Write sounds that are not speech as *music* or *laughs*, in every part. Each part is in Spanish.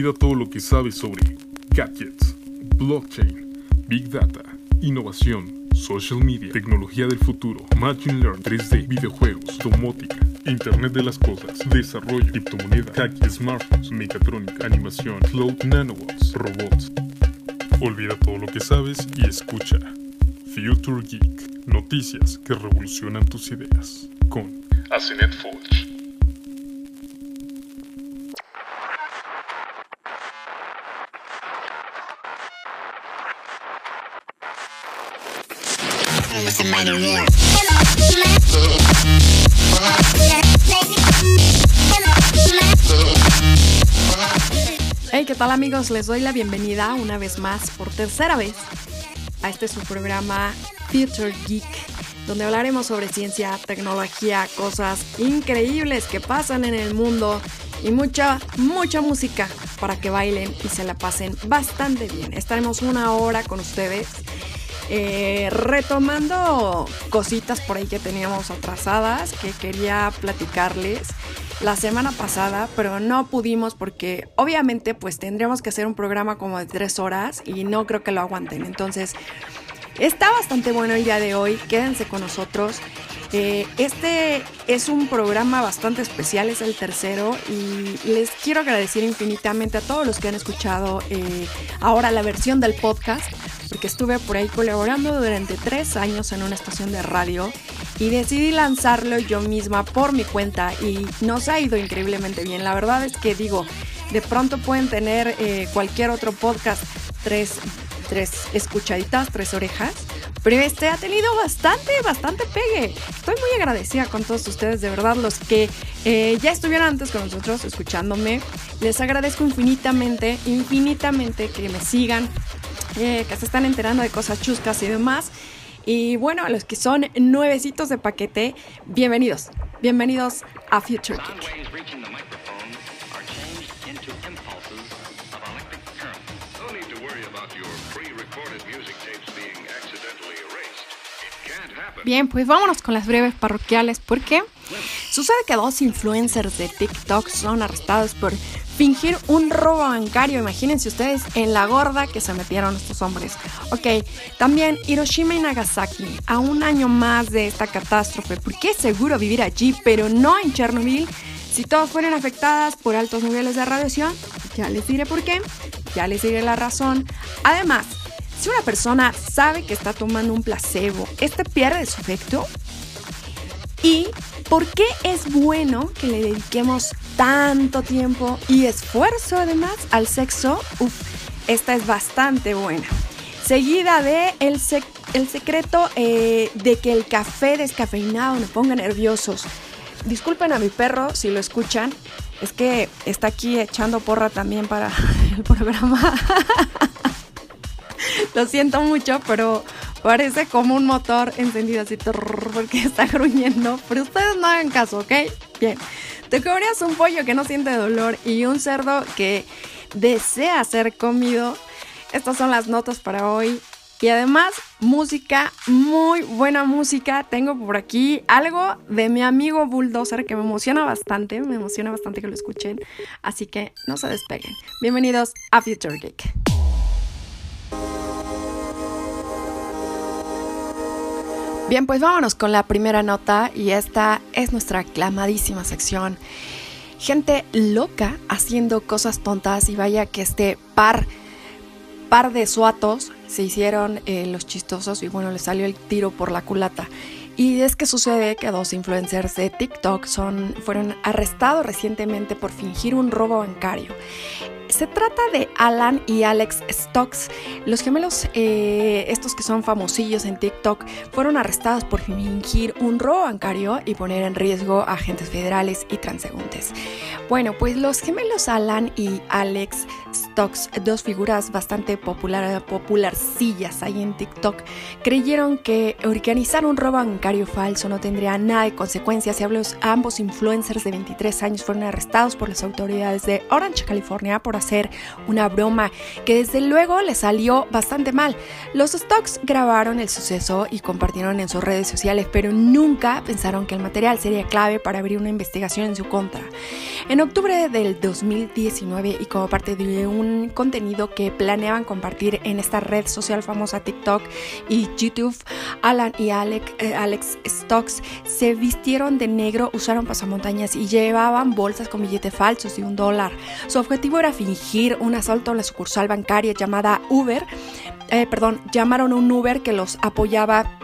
Olvida todo lo que sabes sobre gadgets, blockchain, big data, innovación, social media, tecnología del futuro, machine learning, 3D, videojuegos, domótica, Internet de las cosas, desarrollo, criptomonedas, hacking, smartphones, mecatrónica, animación, cloud, nanobots, robots. Olvida todo lo que sabes y escucha Future Geek, noticias que revolucionan tus ideas con Asenet Forge. Hey, ¿qué tal amigos? Les doy la bienvenida una vez más, por tercera vez, a este su programa Future Geek, donde hablaremos sobre ciencia, tecnología, cosas increíbles que pasan en el mundo y mucha, mucha música para que bailen y se la pasen bastante bien. Estaremos una hora con ustedes. Eh, retomando cositas por ahí que teníamos atrasadas que quería platicarles la semana pasada, pero no pudimos porque obviamente pues tendríamos que hacer un programa como de tres horas y no creo que lo aguanten. Entonces, está bastante bueno el día de hoy, quédense con nosotros. Eh, este es un programa bastante especial, es el tercero y les quiero agradecer infinitamente a todos los que han escuchado eh, ahora la versión del podcast, porque estuve por ahí colaborando durante tres años en una estación de radio y decidí lanzarlo yo misma por mi cuenta y nos ha ido increíblemente bien. La verdad es que digo, de pronto pueden tener eh, cualquier otro podcast tres, tres escuchaditas, tres orejas, pero este ha tenido bastante, bastante pegue. Estoy muy agradecida con todos ustedes, de verdad, los que eh, ya estuvieron antes con nosotros escuchándome. Les agradezco infinitamente, infinitamente que me sigan, eh, que se están enterando de cosas chuscas y demás. Y bueno, a los que son nuevecitos de paquete, bienvenidos. Bienvenidos a Future happen. Bien, pues vámonos con las breves parroquiales porque sucede que dos influencers de TikTok son arrestados por fingir un robo bancario. Imagínense ustedes en la gorda que se metieron estos hombres. Ok, también Hiroshima y Nagasaki, a un año más de esta catástrofe. ¿Por qué es seguro vivir allí, pero no en Chernobyl? Si todos fueron afectadas por altos niveles de radiación, ya les diré por qué, ya les diré la razón. Además, si una persona sabe que está tomando un placebo, ¿este pierde su efecto? ¿Y por qué es bueno que le dediquemos tanto tiempo y esfuerzo además al sexo? Uf, esta es bastante buena. Seguida de el, el secreto eh, de que el café descafeinado me ponga nerviosos. Disculpen a mi perro si lo escuchan. Es que está aquí echando porra también para *laughs* el programa. *laughs* Lo siento mucho, pero parece como un motor encendido así porque *laughs* está gruñendo. Pero ustedes no hagan caso, ¿ok? Bien. Te comerías un pollo que no siente dolor y un cerdo que desea ser comido. Estas son las notas para hoy. Y además, música, muy buena música. Tengo por aquí algo de mi amigo Bulldozer que me emociona bastante. Me emociona bastante que lo escuchen. Así que no se despeguen. Bienvenidos a Future Geek. Bien, pues vámonos con la primera nota y esta es nuestra aclamadísima sección. Gente loca haciendo cosas tontas y vaya que este par, par de suatos se hicieron eh, los chistosos y bueno, les salió el tiro por la culata. Y es que sucede que dos influencers de TikTok son, fueron arrestados recientemente por fingir un robo bancario. Se trata de Alan y Alex Stocks. Los gemelos, eh, estos que son famosillos en TikTok, fueron arrestados por fingir un robo bancario y poner en riesgo a agentes federales y transeúntes. Bueno, pues los gemelos Alan y Alex Stocks, dos figuras bastante popular, popularcillas ahí en TikTok, creyeron que organizar un robo bancario falso no tendría nada de consecuencias y ambos- influencers de 23 años fueron arrestados por las autoridades de Orange, California, por hacer una broma que desde luego le salió bastante mal. Los Stocks grabaron el suceso y compartieron en sus redes sociales, pero nunca pensaron que el material sería clave para abrir una investigación en su contra. En octubre del 2019 y como parte de un contenido que planeaban compartir en esta red social famosa TikTok y YouTube, Alan y Alex, eh, Alex Stocks se vistieron de negro, usaron pasamontañas y llevaban bolsas con billetes falsos de un dólar. Su objetivo era fingir un asalto a la sucursal bancaria llamada Uber. Eh, perdón, llamaron a un Uber que los apoyaba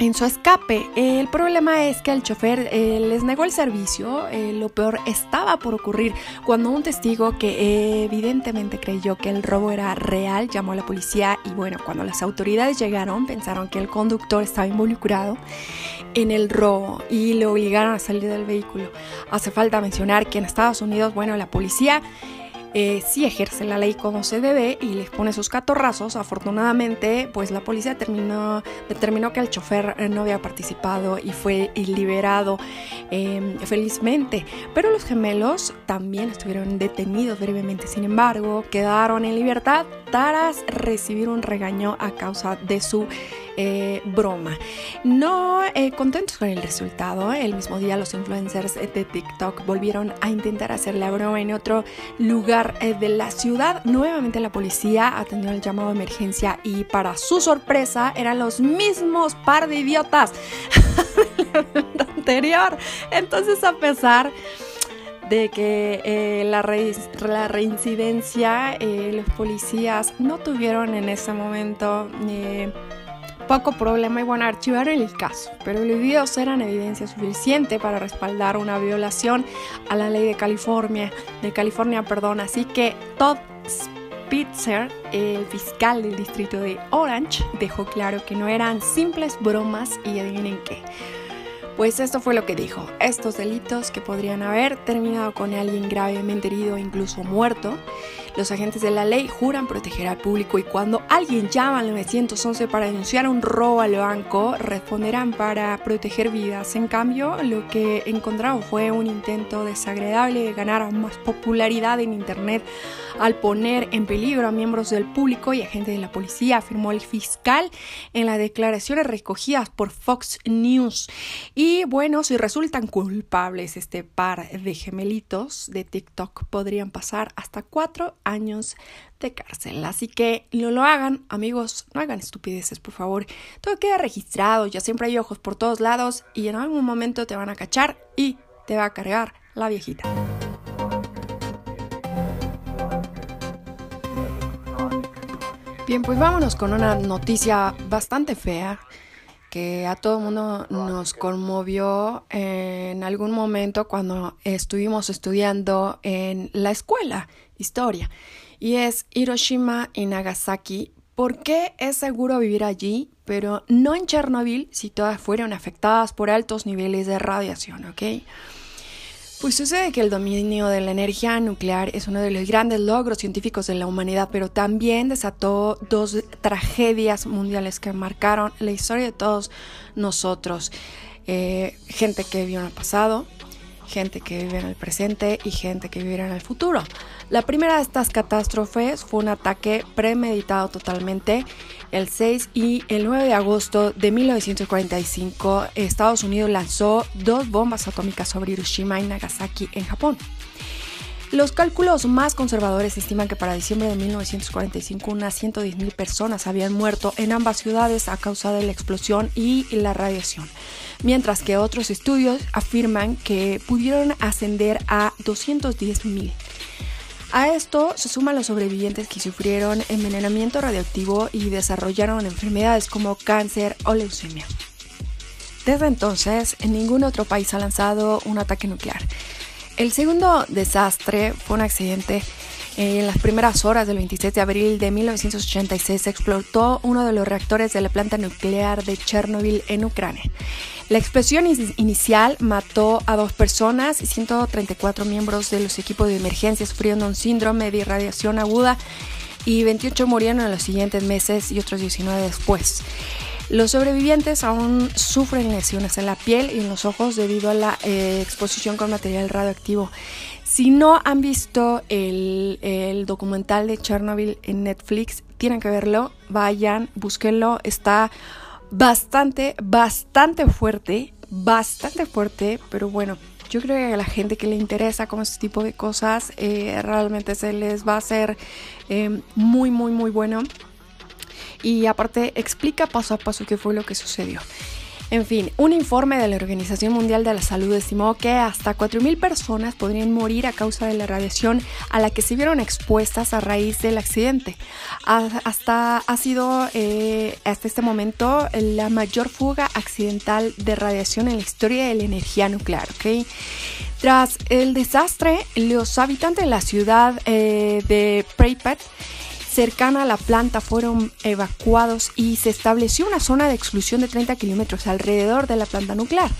en su escape. El problema es que el chofer eh, les negó el servicio. Eh, lo peor estaba por ocurrir cuando un testigo que evidentemente creyó que el robo era real llamó a la policía y bueno, cuando las autoridades llegaron pensaron que el conductor estaba involucrado en el robo y le obligaron a salir del vehículo. Hace falta mencionar que en Estados Unidos, bueno, la policía eh, sí ejerce la ley como se debe y les pone sus catorrazos. Afortunadamente, pues la policía terminó, determinó que el chofer eh, no había participado y fue liberado em, felizmente. Pero los gemelos también estuvieron detenidos brevemente. Sin embargo, quedaron en libertad tras recibir un regaño a causa de su eh, broma. No eh, contentos con el resultado, el mismo día los influencers de TikTok volvieron a intentar hacer la broma en otro lugar eh, de la ciudad. Nuevamente la policía atendió el llamado de emergencia y para su sorpresa eran los mismos par de idiotas *laughs* anterior. Entonces a pesar de que la, la, reincidencia, los policías no tuvieron en ese momento poco problema y bueno, archivaron el caso, pero los videos eran evidencia suficiente para respaldar una violación a la ley de California, de California, perdón, así que Todd Spitzer, el fiscal del distrito de Orange, dejó claro que no eran simples bromas y adivinen qué. Pues esto fue lo que dijo. Estos delitos que podrían haber terminado con alguien gravemente herido e incluso muerto los agentes de la ley juran proteger al público y cuando alguien llama al 911 para denunciar un robo al banco, responderán para proteger vidas. En cambio, lo que encontraron fue un intento desagradable de ganar más popularidad en Internet al poner en peligro a miembros del público y agentes de la policía, afirmó el fiscal en las declaraciones recogidas por Fox News. Y bueno, si resultan culpables este par de gemelitos de TikTok, podrían pasar hasta cuatro años de cárcel. Así que no lo hagan, amigos, no hagan estupideces, por favor. Todo queda registrado, ya siempre hay ojos por todos lados y en algún momento te van a cachar y te va a cargar la viejita. Bien, pues vámonos con una noticia bastante fea que a todo el mundo nos conmovió en algún momento cuando estuvimos estudiando en la escuela historia y es Hiroshima y Nagasaki. ¿Por qué es seguro vivir allí, pero no en Chernobyl si todas fueron afectadas por altos niveles de radiación, ok? Pues sucede que el dominio de la energía nuclear es uno de los grandes logros científicos de la humanidad, pero también desató dos tragedias mundiales que marcaron la historia de todos nosotros. Eh, gente que vivió en el pasado, gente que vive en el presente y gente que vivirá en el futuro. La primera de estas catástrofes fue un ataque premeditado totalmente. El 6 y el 9 de agosto de 1945, Estados Unidos lanzó dos bombas atómicas sobre Hiroshima y Nagasaki en Japón. Los cálculos más conservadores estiman que para diciembre de 1945 unas 110.000 personas habían muerto en ambas ciudades a causa de la explosión y la radiación, mientras que otros estudios afirman que pudieron ascender a 210.000. A esto se suman los sobrevivientes que sufrieron envenenamiento radioactivo y desarrollaron enfermedades como cáncer o leucemia. Desde entonces, en ningún otro país ha lanzado un ataque nuclear. El segundo desastre fue un accidente. En las primeras horas del 27 de abril de 1986 explotó uno de los reactores de la planta nuclear de Chernobyl en Ucrania. La explosión inicial mató a dos personas y 134 miembros de los equipos de emergencia sufrieron un síndrome de irradiación aguda y 28 murieron en los siguientes meses y otros 19 después. Los sobrevivientes aún sufren lesiones en la piel y en los ojos debido a la eh, exposición con material radioactivo. Si no han visto el, el, documental de Chernobyl en Netflix, tienen que verlo, vayan, búsquenlo, está bastante, bastante fuerte, bastante fuerte, pero bueno, yo creo que a la gente que le interesa como este tipo de cosas eh, realmente se les va a hacer eh, muy, muy, muy bueno. Y aparte explica paso a paso qué fue lo que sucedió. En fin, un informe de la Organización Mundial de la Salud estimó que hasta 4.000 personas podrían morir a causa de la radiación a la que se vieron expuestas a raíz del accidente. Hasta ha sido eh, hasta este momento la mayor fuga accidental de radiación en la historia de la energía nuclear. Tras el desastre, los habitantes de la ciudad eh, de Pripyat cercana a la planta fueron evacuados y se estableció una zona de exclusión de 30 kilómetros alrededor de la planta nuclear.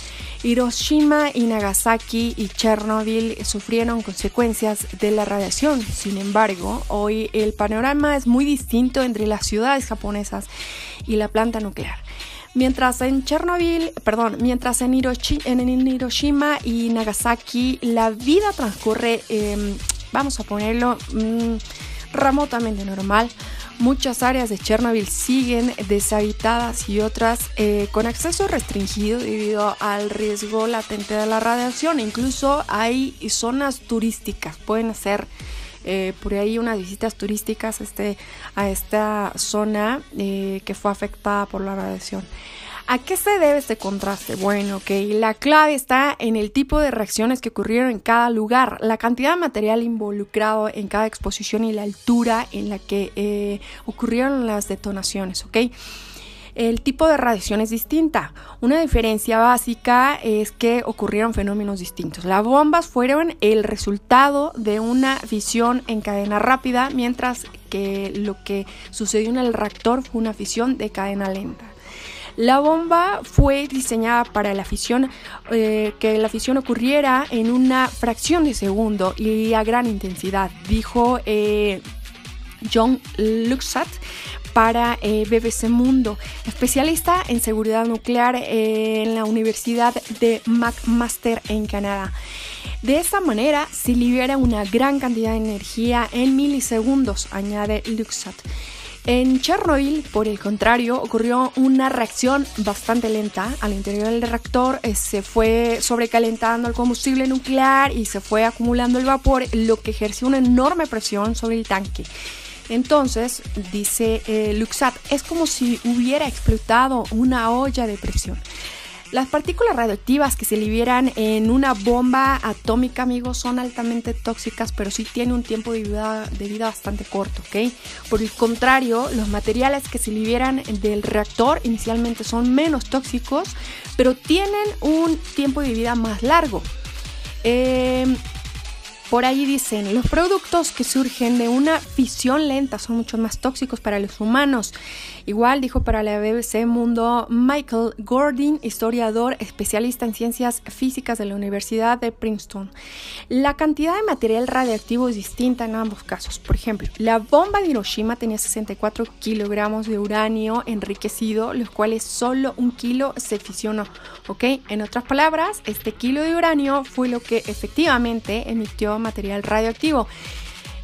Hiroshima y Nagasaki y Chernobyl sufrieron consecuencias de la radiación. Sin embargo, hoy el panorama es muy distinto entre las ciudades japonesas y la planta nuclear. Mientras en Chernobyl, perdón, mientras en, Hiroshima y Nagasaki la vida transcurre, em, vamos a ponerlo, mm, remotamente normal. Muchas áreas de Chernobyl siguen deshabitadas y otras eh, con acceso restringido debido al riesgo latente de la radiación. Incluso hay zonas turísticas, pueden ser eh, por ahí unas visitas turísticas este, a esta zona eh, que fue afectada por la radiación. ¿A qué se debe este contraste? Bueno, que la clave está en el tipo de reacciones que ocurrieron en cada lugar, la cantidad de material involucrado en cada exposición y la altura en la que eh, ocurrieron las detonaciones, ¿ok? El tipo de radiación es distinta. Una diferencia básica es que ocurrieron fenómenos distintos. Las bombas fueron el resultado de una fisión en cadena rápida, mientras que lo que sucedió en el reactor fue una fisión de cadena lenta. La bomba fue diseñada para la fisión, eh, que la fisión ocurriera en una fracción de segundo y a gran intensidad, dijo eh, John Luxat para eh, BBC Mundo, especialista en seguridad nuclear en la Universidad de McMaster en Canadá. De esta manera se libera una gran cantidad de energía en milisegundos, añade Luxat. En Chernobyl, por el contrario, ocurrió una reacción bastante lenta. Al interior del reactor eh, se fue sobrecalentando el combustible nuclear y se fue acumulando el vapor, lo que ejerció una enorme presión sobre el tanque. Entonces, dice eh, Luxat, es como si hubiera explotado una olla de presión. Las partículas radioactivas que se liberan en una bomba atómica, amigos, son altamente tóxicas, pero sí tienen un tiempo de vida, de vida bastante corto, ¿ok? Por el contrario, los materiales que se liberan del reactor inicialmente son menos tóxicos, pero tienen un tiempo de vida más largo. Eh, por ahí dicen, los productos que surgen de una fisión lenta son mucho más tóxicos para los humanos. Igual dijo para la BBC Mundo Michael Gordon, historiador especialista en ciencias físicas de la Universidad de Princeton. La cantidad de material radiactivo es distinta en ambos casos. Por ejemplo, la bomba de Hiroshima tenía 64 kilogramos de uranio enriquecido, los cuales solo un kilo se fisionó. ¿Ok? En otras palabras, este kilo de uranio fue lo que efectivamente emitió material radioactivo.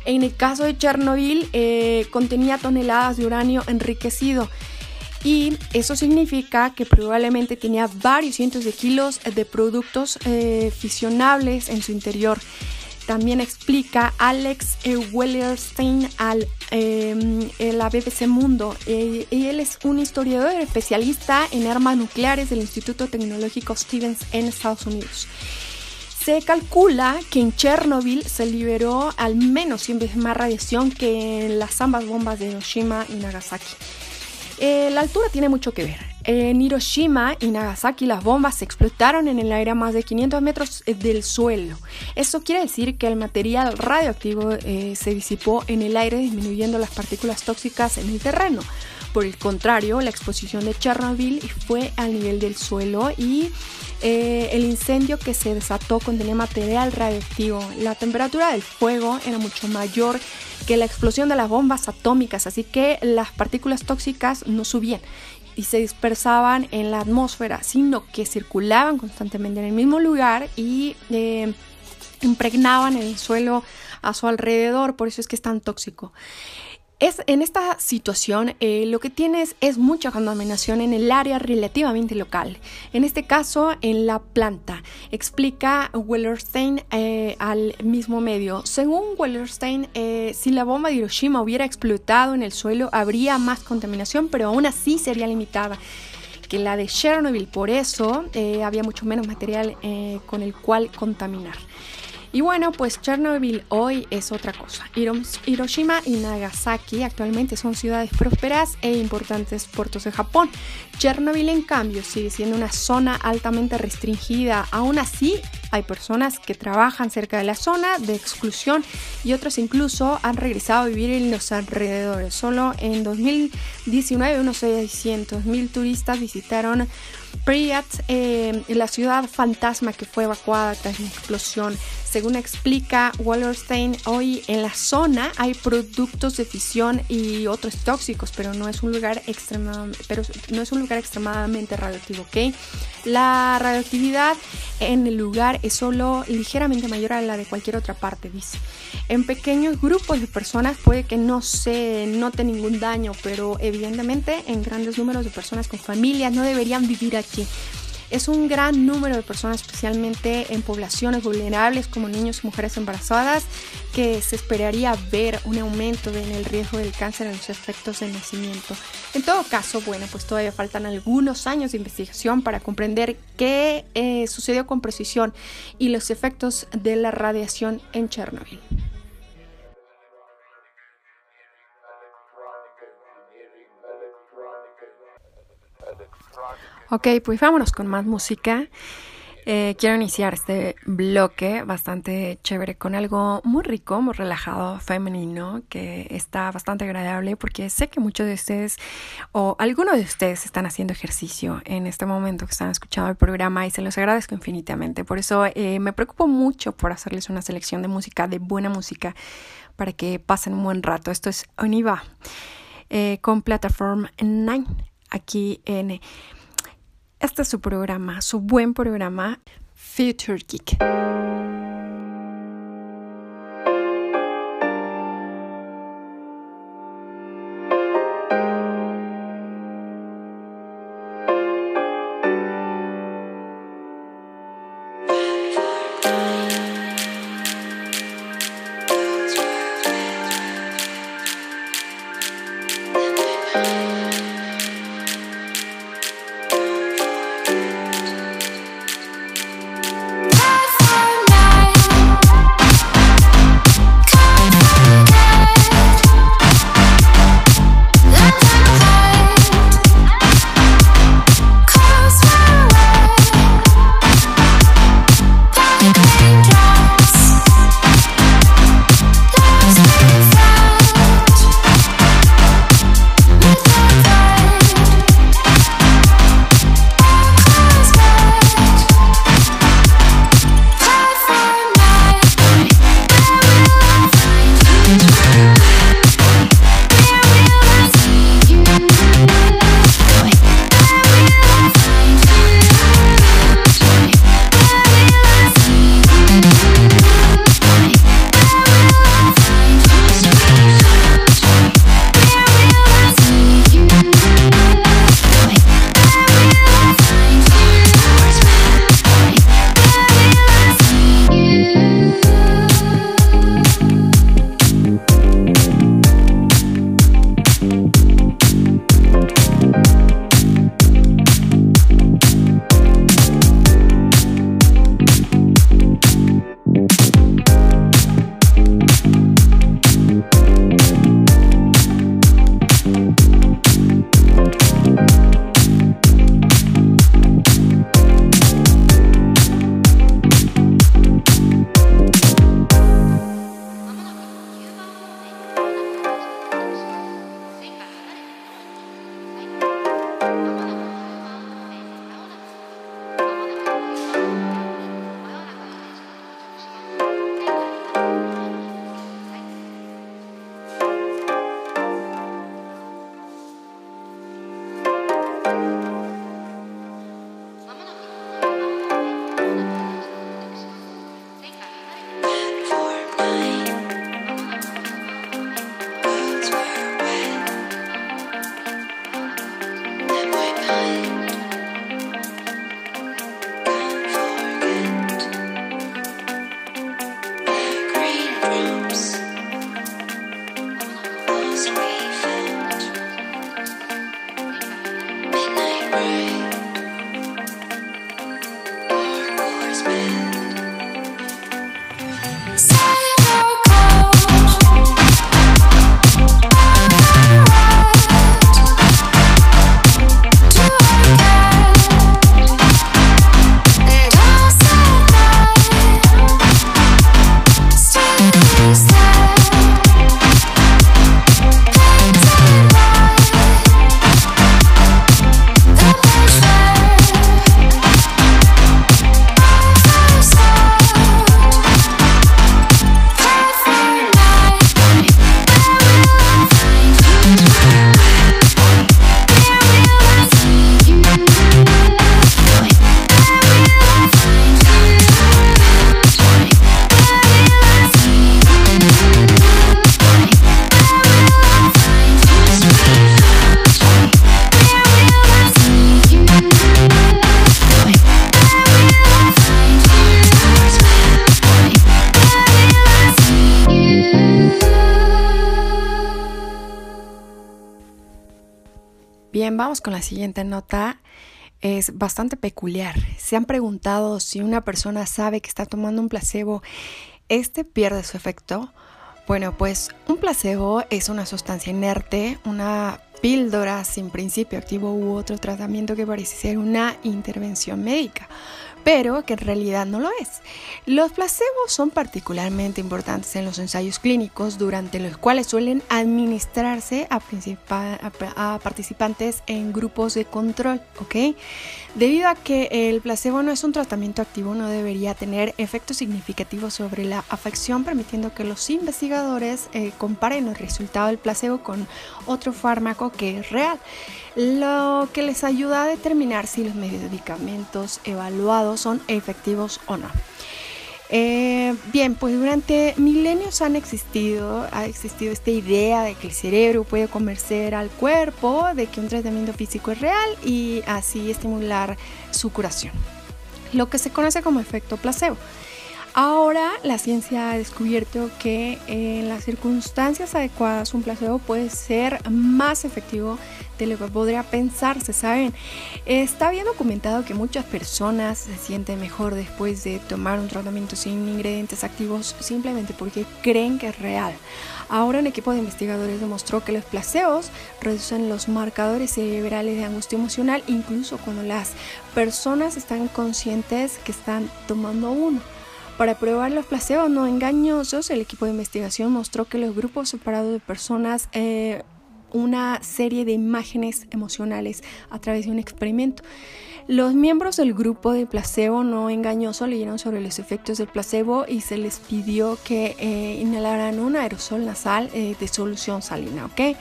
En el caso de Chernobyl eh, contenía toneladas de uranio enriquecido y eso significa que probablemente tenía varios cientos de kilos de productos eh, en su interior. También explica Alex Wellerstein al em, la BBC Mundo. Eh, él es un historiador especialista en armas nucleares del Instituto Tecnológico Stevens en Estados Unidos. Se calcula que en Chernobyl se liberó al menos 100 veces más radiación que en las ambas bombas de Hiroshima y Nagasaki. Eh, la altura tiene mucho que ver. En Hiroshima y Nagasaki las bombas se explotaron en el aire a más de 500 metros eh, del suelo. Eso quiere decir que el material radioactivo eh, se disipó en el aire disminuyendo las partículas tóxicas en el terreno. Por el contrario, la exposición de Chernobyl fue al nivel del suelo y eh, el incendio que se desató contenía material radioactivo. La temperatura del fuego era mucho mayor que la explosión de las bombas atómicas, así que las partículas tóxicas no subían y se dispersaban en la atmósfera, sino que circulaban constantemente en el mismo lugar y eh, impregnaban el suelo a su alrededor, por eso es que es tan tóxico. Es, en esta situación eh, lo que tienes es mucha contaminación en el área relativamente local, en este caso en la planta, explica Wellerstein eh, al mismo medio. Según Wellerstein, eh, si la bomba de Hiroshima hubiera explotado en el suelo habría más contaminación, pero aún así sería limitada que la de Chernobyl, por eso había mucho menos material con el cual contaminar. Y bueno, pues Chernobyl hoy es otra cosa. Hiroshima y Nagasaki actualmente son ciudades prósperas e importantes puertos de Japón. Chernobyl, en cambio, sigue siendo una zona altamente restringida. Aún así, hay personas que trabajan cerca de la zona de exclusión y otros incluso han regresado a vivir en los alrededores. Solo en 2019 unos 600.000 turistas visitaron Pripyat, eh, la ciudad fantasma que fue evacuada tras la explosión. Según explica Wallerstein, hoy en la zona hay productos de fisión y otros tóxicos, pero no es un lugar pero no es un lugar extremadamente radioactivo, ¿ok? La radioactividad en el lugar es solo ligeramente mayor a la de cualquier otra parte, dice. En pequeños grupos de personas puede que no se note ningún daño, pero evidentemente en grandes números de personas con familias no deberían vivir aquí. Es un gran número de personas, especialmente en poblaciones vulnerables como niños y mujeres embarazadas, que se esperaría ver un aumento en el riesgo del cáncer en los efectos del nacimiento. En todo caso, bueno, pues todavía faltan algunos años de investigación para comprender qué eh, sucedió con precisión y los efectos de la radiación en Chernobyl. Ok, pues vámonos con más música. Eh, quiero iniciar este bloque bastante chévere con algo muy rico, muy relajado, femenino, que está bastante agradable porque sé que muchos de ustedes o algunos de ustedes están haciendo ejercicio en este momento que están escuchando el programa y se los agradezco infinitamente. Por eso eh, me preocupo mucho por hacerles una selección de música, de buena música, para que pasen un buen rato. Esto es Oniva eh, con Platform 9 aquí en este es su programa, su buen programa, Future Geek. Siguiente nota. Es bastante peculiar. Se han preguntado si una persona sabe que está tomando un placebo, ¿este pierde su efecto? Bueno, pues un placebo es una sustancia inerte, una píldora sin principio activo u otro tratamiento que parece ser una intervención médica pero que en realidad no lo es. Los placebos son particularmente importantes en los ensayos clínicos, durante los cuales suelen administrarse a, a participantes en grupos de control, ¿ok? Debido a que el placebo no es un tratamiento activo, no debería tener efectos significativos sobre la afección, permitiendo que los investigadores eh, comparen el resultado del placebo con otro fármaco que es real lo que les ayuda a determinar si los medicamentos evaluados son efectivos o no. Eh, bien, pues durante milenios han existido, ha existido esta idea de que el cerebro puede convencer al cuerpo de que un tratamiento físico es real y así estimular su curación, lo que se conoce como efecto placebo. Ahora la ciencia ha descubierto que en las circunstancias adecuadas un placebo puede ser más efectivo de lo que podría pensarse, ¿saben? Está bien documentado que muchas personas se sienten mejor después de tomar un tratamiento sin ingredientes activos simplemente porque creen que es real. Ahora un equipo de investigadores demostró que los placebos reducen los marcadores cerebrales de angustia emocional incluso cuando las personas están conscientes que están tomando uno. Para probar los placebos no engañosos, el equipo de investigación mostró que los grupos separados de personas eh, una serie de imágenes emocionales a través de un experimento. Los miembros del grupo de placebo no engañoso leyeron sobre los efectos del placebo y se les pidió que eh, inhalaran un aerosol nasal eh, de solución salina, ¿ok?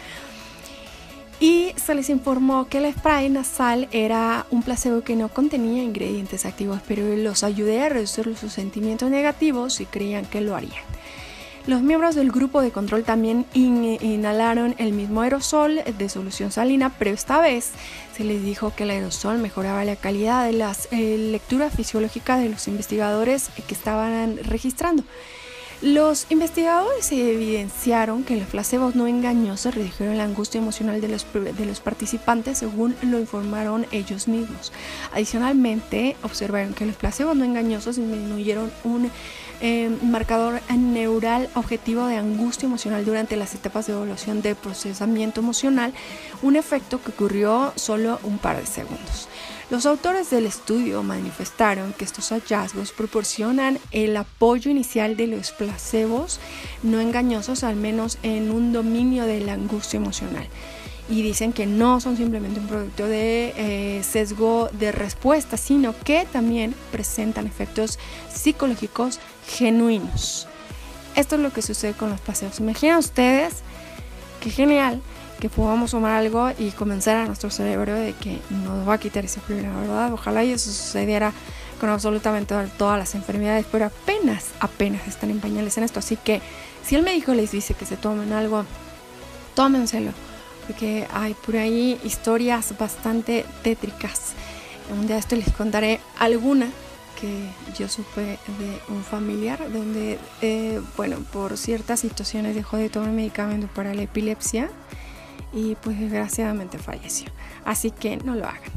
y se les informó que el spray nasal era un placebo que no contenía ingredientes activos, pero los ayudé a reducir sus sentimientos negativos si creían que lo harían. Los miembros del grupo de control también inhalaron el mismo aerosol de solución salina, pero esta vez se les dijo que el aerosol mejoraba la calidad de las eh, lecturas fisiológicas de los investigadores que estaban registrando. Los investigadores evidenciaron que los placebos no engañosos redujeron la angustia emocional de los, de los participantes según lo informaron ellos mismos. Adicionalmente, observaron que los placebos no engañosos disminuyeron un eh, marcador neural objetivo de angustia emocional durante las etapas de evaluación de procesamiento emocional, un efecto que ocurrió solo un par de segundos. Los autores del estudio manifestaron que estos hallazgos proporcionan el apoyo inicial de los placebos no engañosos, al menos en un dominio de la angustia emocional. Y dicen que no son simplemente un producto de eh, sesgo de respuesta, sino que también presentan efectos psicológicos genuinos. Esto es lo que sucede con los placebos. Imaginen ustedes qué genial que podamos tomar algo y convencer a nuestro cerebro de que nos va a quitar ese problema, ¿verdad? Ojalá eso sucediera con absolutamente todas las enfermedades, pero apenas, apenas están en pañales en esto. Así que si el médico les dice que se tomen algo, tómenselo, porque hay por ahí historias bastante tétricas. Un día esto les contaré alguna que yo supe de un familiar donde, eh, bueno, por ciertas situaciones dejó de tomar medicamento para la epilepsia y pues desgraciadamente falleció. Así que no lo hagan.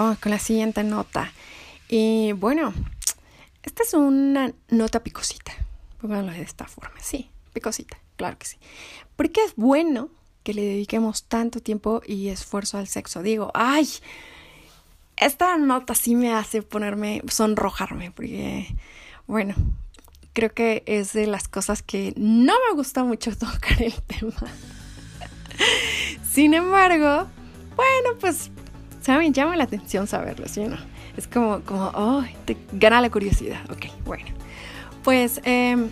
Vamos con la siguiente nota. Y bueno, esta es una nota picosita. Pónganlo de esta forma. Sí, picosita, claro que sí. Porque es bueno que le dediquemos tanto tiempo y esfuerzo al sexo. Digo, ay, esta nota sí me hace ponerme, sonrojarme, porque, bueno, creo que es de las cosas que no me gusta mucho *laughs* tocar el tema. Sin embargo, bueno, pues, ¿saben? Llama la atención saberlo, ¿sí o no? Es como, como, oh, te gana la curiosidad. Ok, bueno. Pues em,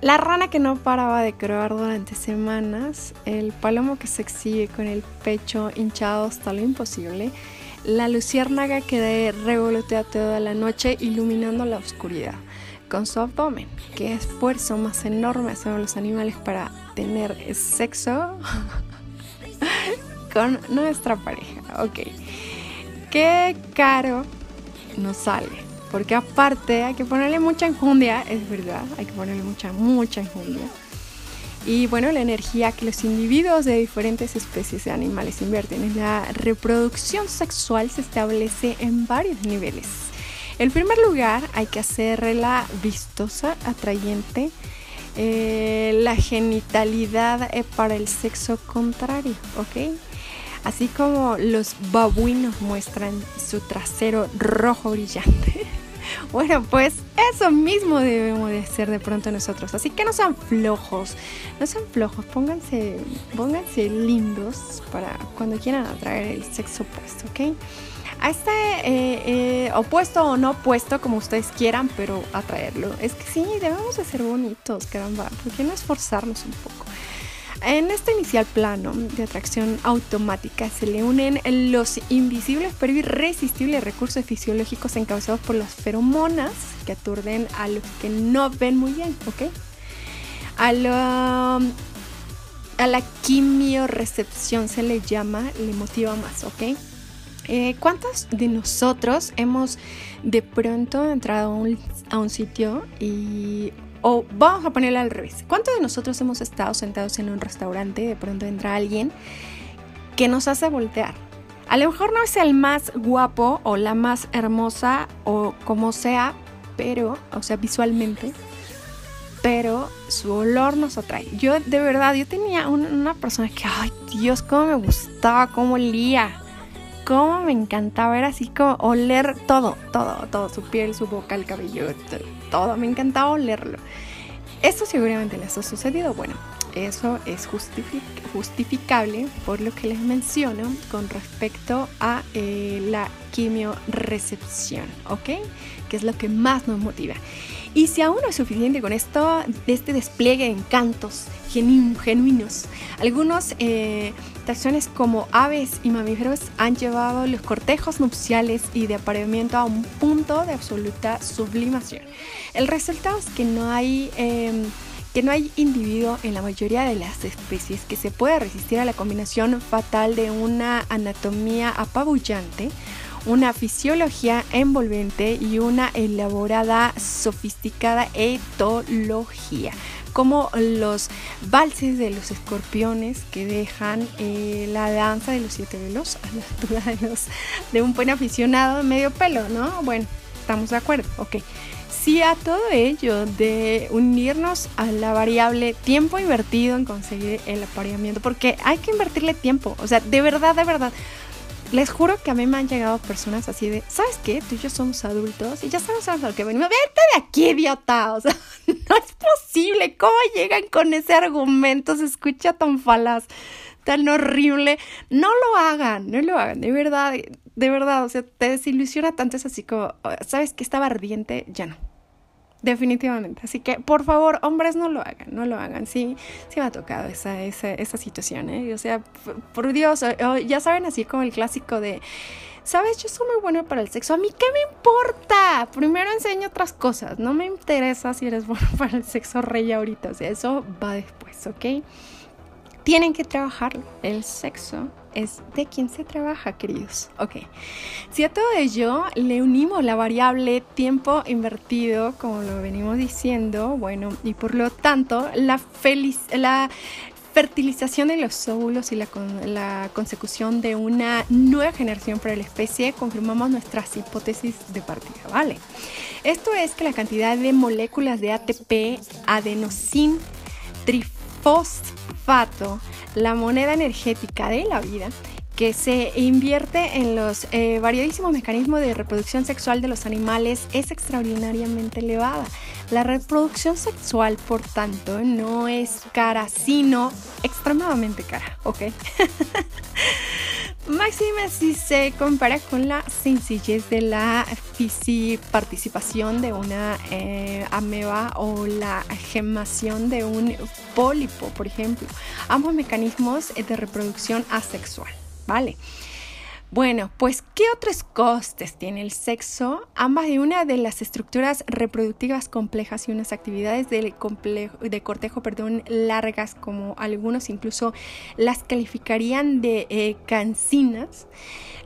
la rana que no paraba de croar durante semanas, el palomo que se exhibe con el pecho hinchado hasta lo imposible, la luciérnaga que revolotea toda la noche iluminando la oscuridad, con su abdomen. Qué esfuerzo más enorme hacen los animales para tener sexo *laughs* con nuestra pareja. Ok. Qué caro nos sale. Porque aparte hay que ponerle mucha enjundia, es verdad, hay que ponerle mucha, mucha enjundia. Y bueno, la energía que los individuos de diferentes especies de animales invierten en la reproducción sexual se establece en varios niveles. En primer lugar, hay que hacerla vistosa, atrayente, eh, la genitalidad eh, para el sexo contrario, ¿ok? Así como los babuinos muestran su trasero rojo brillante. *laughs* Bueno, pues eso mismo debemos de hacer de pronto nosotros. Así que no sean flojos, no sean flojos, pónganse, pónganse lindos para cuando quieran atraer el sexo opuesto, ¿ok? A este eh, eh, opuesto o no opuesto, como ustedes quieran, pero atraerlo. Es que sí, debemos de ser bonitos, caramba, ¿por qué no esforzarnos un poco? En este inicial plano de atracción automática se le unen los invisibles pero irresistibles recursos fisiológicos encabezados por las feromonas que aturden a los que no ven muy bien, ¿ok? A, a la quimiorecepción se le llama, le motiva más, ¿ok? Eh, ¿Cuántos de nosotros hemos de pronto entrado a un sitio y o vamos a ponerlo al revés. ¿Cuántos de nosotros hemos estado sentados en un restaurante de pronto entra alguien que nos hace voltear? A lo mejor no es el más guapo o la más hermosa o como sea, pero, o sea, visualmente, pero su olor nos atrae. Yo, de verdad, yo tenía una persona que, ay Dios, cómo me gustaba, cómo olía, cómo me encantaba, era así como oler todo, todo, todo, su piel, su boca, el cabello, todo me encantaba olerlo. Esto seguramente les ha sucedido, bueno, eso es justificable por lo que les menciono con respecto a eh, la quimiorecepción, ¿ok? Que es lo que más nos motiva. Y si aún no es suficiente con esto, este despliegue de encantos genuinos, algunos eh, como aves y mamíferos han llevado los cortejos nupciales y de apareamiento a un punto de absoluta sublimación. El resultado es que no hay... Em, que no hay individuo en la mayoría de las especies que se pueda resistir a la combinación fatal de una anatomía apabullante, una fisiología envolvente y una elaborada, sofisticada etología, como los valses de los escorpiones que dejan eh, la danza de los siete velos a la *laughs* altura de, los, de un buen aficionado medio pelo, ¿no? Bueno, estamos de acuerdo, ok. Si a todo ello de unirnos a la variable tiempo invertido en conseguir el apareamiento, porque hay que invertirle tiempo, o sea, de verdad, de verdad. Les juro que a mí me han llegado personas así de, ¿sabes qué? Tú y yo somos adultos y ya sabes a lo que venimos. Vete de aquí, idiota. *laughs* O sea, no es posible. ¿Cómo llegan con ese argumento? Se escucha tan falaz, tan horrible. No lo hagan, no lo hagan. De verdad, de verdad. O sea, te desilusiona tanto. Es así como, ¿sabes que estaba ardiente? Ya no. Definitivamente. Así que, por favor, hombres, no lo hagan, no lo hagan. Sí, sí me ha tocado esa, esa, esa situación, ¿eh? O sea, por Dios, ya saben, así como el clásico de, ¿sabes? Yo soy muy bueno para el sexo. ¿A mí qué me importa? Primero enseño otras cosas. No me interesa si eres *laughs* bueno para el sexo rey ahorita. O sea, eso va después, ¿ok? Tienen que trabajarlo. El sexo es de quien se trabaja, queridos. Ok. Si a todo ello le unimos la variable tiempo invertido, como lo venimos diciendo, bueno, y por lo tanto, la, fertilización de los óvulos y la, consecución de una nueva generación para la especie, confirmamos nuestras hipótesis de partida, ¿vale? Esto es que la cantidad de moléculas de ATP, adenosin, trifosfato, la moneda energética de la vida que se invierte en los eh, variadísimos mecanismos de reproducción sexual de los animales es extraordinariamente elevada. La reproducción sexual, por tanto, no es cara, sino extremadamente cara, ¿ok? *laughs* Máxima si se compara con la sencillez de la participación de una eh, ameba o la gemación de un pólipo, por ejemplo. Ambos mecanismos de reproducción asexual, ¿vale? Bueno, pues ¿qué otros costes tiene el sexo? Ambas de una de las estructuras reproductivas complejas y unas actividades de, complejo, de cortejo perdón, largas, como algunos incluso las calificarían de eh, cansinas.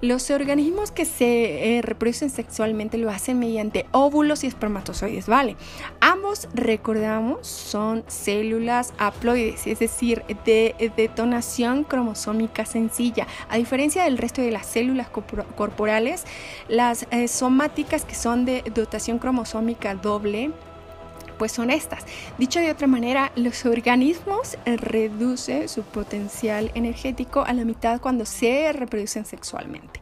Los organismos que se eh, reproducen sexualmente lo hacen mediante óvulos y espermatozoides, ¿vale? Ambos, recordamos, son células haploides, es decir, de detonación cromosómica sencilla. A diferencia del resto de las células corporales, las eh, somáticas que son de dotación cromosómica doble, pues son estas. Dicho de otra manera, los organismos reducen su potencial energético a la mitad cuando se reproducen sexualmente.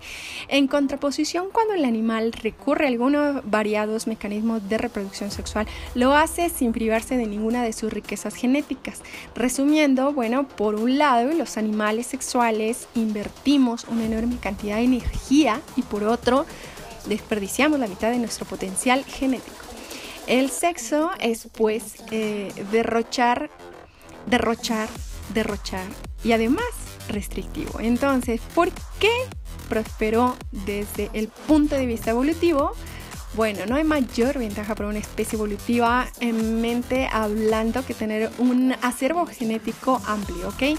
En contraposición, cuando el animal recurre a algunos variados mecanismos de reproducción sexual, lo hace sin privarse de ninguna de sus riquezas genéticas. Resumiendo, bueno, por un lado, los animales sexuales invertimos una enorme cantidad de energía y por otro, desperdiciamos la mitad de nuestro potencial genético. El sexo es pues eh, derrochar, derrochar, derrochar y además restrictivo. Entonces, ¿por qué prosperó desde el punto de vista evolutivo? Bueno, no hay mayor ventaja para una especie evolutiva en mente hablando que tener un acervo genético amplio, ¿ok?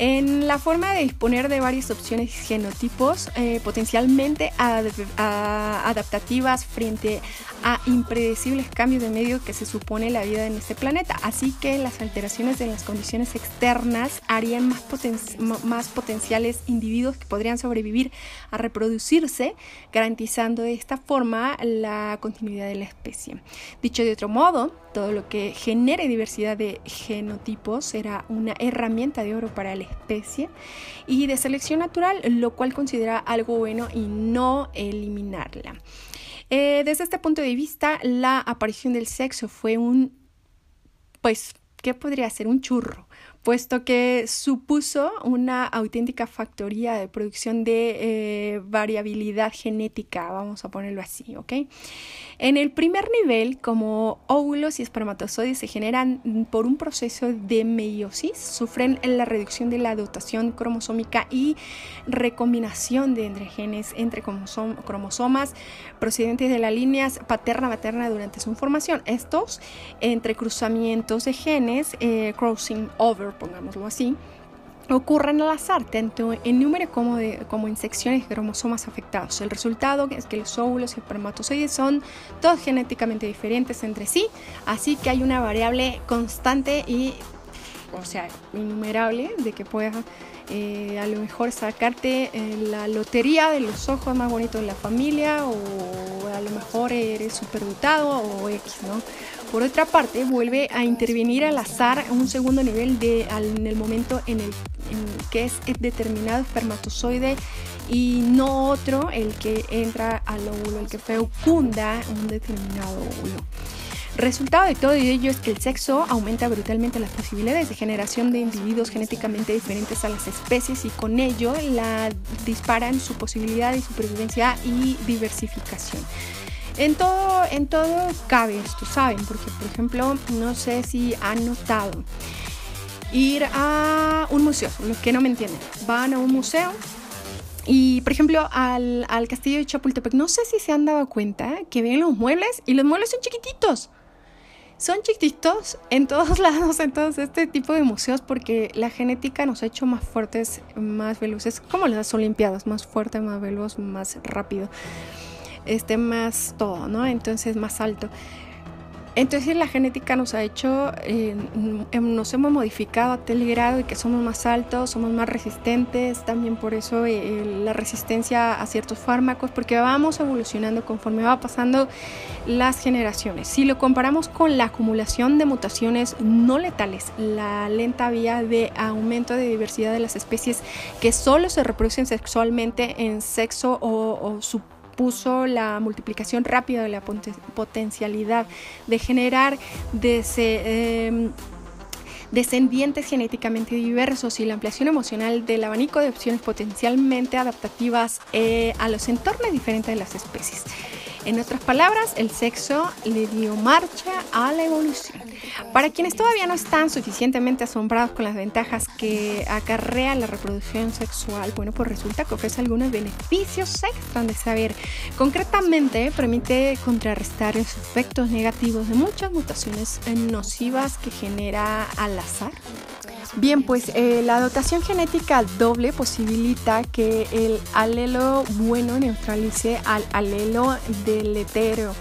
En la forma de disponer de varias opciones y genotipos eh, potencialmente adaptativas frente a impredecibles cambios de medio que se supone la vida en este planeta. Así que las alteraciones en las condiciones externas harían más, más potenciales individuos que podrían sobrevivir a reproducirse, garantizando de esta forma la continuidad de la especie. Dicho de otro modo, todo lo que genere diversidad de genotipos será una herramienta de oro para la especie y de selección natural, lo cual considera algo bueno y no eliminarla. Eh, desde este punto de vista, la aparición del sexo fue un, pues, ¿qué podría ser? Un churro puesto que supuso una auténtica factoría de producción de eh, variabilidad genética, vamos a ponerlo así, ¿ok? En el primer nivel, como óvulos y espermatozoides se generan por un proceso de meiosis, sufren la reducción de la dotación cromosómica y recombinación de entre genes entre cromosomas procedentes de las líneas paterna-materna durante su formación. Estos entrecruzamientos de genes, eh, crossing over, pongámoslo así, ocurren al azar, tanto en número como, de, como en secciones de cromosomas afectados. El resultado es que los óvulos y espermatozoides son todos genéticamente diferentes entre sí, así que hay una variable constante y, o sea, innumerable de que puedas eh, a lo mejor sacarte eh, la lotería de los ojos más bonitos de la familia o a lo mejor eres superdotado o X, ¿no? Por otra parte, vuelve a intervenir al azar un segundo nivel de, en el momento en el que es determinado espermatozoide y no otro el que entra al óvulo, el que fecunda un determinado óvulo. Resultado de todo ello es que el sexo aumenta brutalmente las posibilidades de generación de individuos genéticamente diferentes a las especies y con ello la disparan su posibilidad de supervivencia y diversificación. En todo, en todo cabe esto, ¿saben? Porque, por ejemplo, no sé si han notado ir a un museo, los que no me entienden, van a un museo y, por ejemplo, al, al, castillo de Chapultepec, no sé si se han dado cuenta que ven los muebles y los muebles son chiquititos. Son chiquititos en todos *laughs* lados, en todos este tipo de museos, porque la genética nos ha hecho más fuertes, más veloces, como las Olimpiadas, más fuerte, más veloz, más rápido, este, más todo, ¿no? Entonces, más alto. Entonces la genética nos ha hecho, eh, nos hemos modificado a tal grado y que somos más altos, somos más resistentes, también por eso eh, la resistencia a ciertos fármacos, porque vamos evolucionando conforme va pasando las generaciones. Si lo comparamos con la acumulación de mutaciones no letales, la lenta vía de aumento de diversidad de las especies que solo se reproducen sexualmente en sexo o, o su puso la multiplicación rápida de la potencialidad de generar em, descendientes genéticamente diversos y la ampliación emocional del abanico de opciones potencialmente adaptativas eh, a los entornos diferentes de las especies. En otras palabras, el sexo le dio marcha a la evolución. Para quienes todavía no están suficientemente asombrados con las ventajas que acarrea la reproducción sexual, bueno, pues resulta que ofrece algunos beneficios extra de saber. Concretamente, permite contrarrestar los efectos negativos de muchas mutaciones nocivas que genera al azar Bien, pues eh, la dotación genética doble posibilita que el alelo bueno neutralice al alelo deletero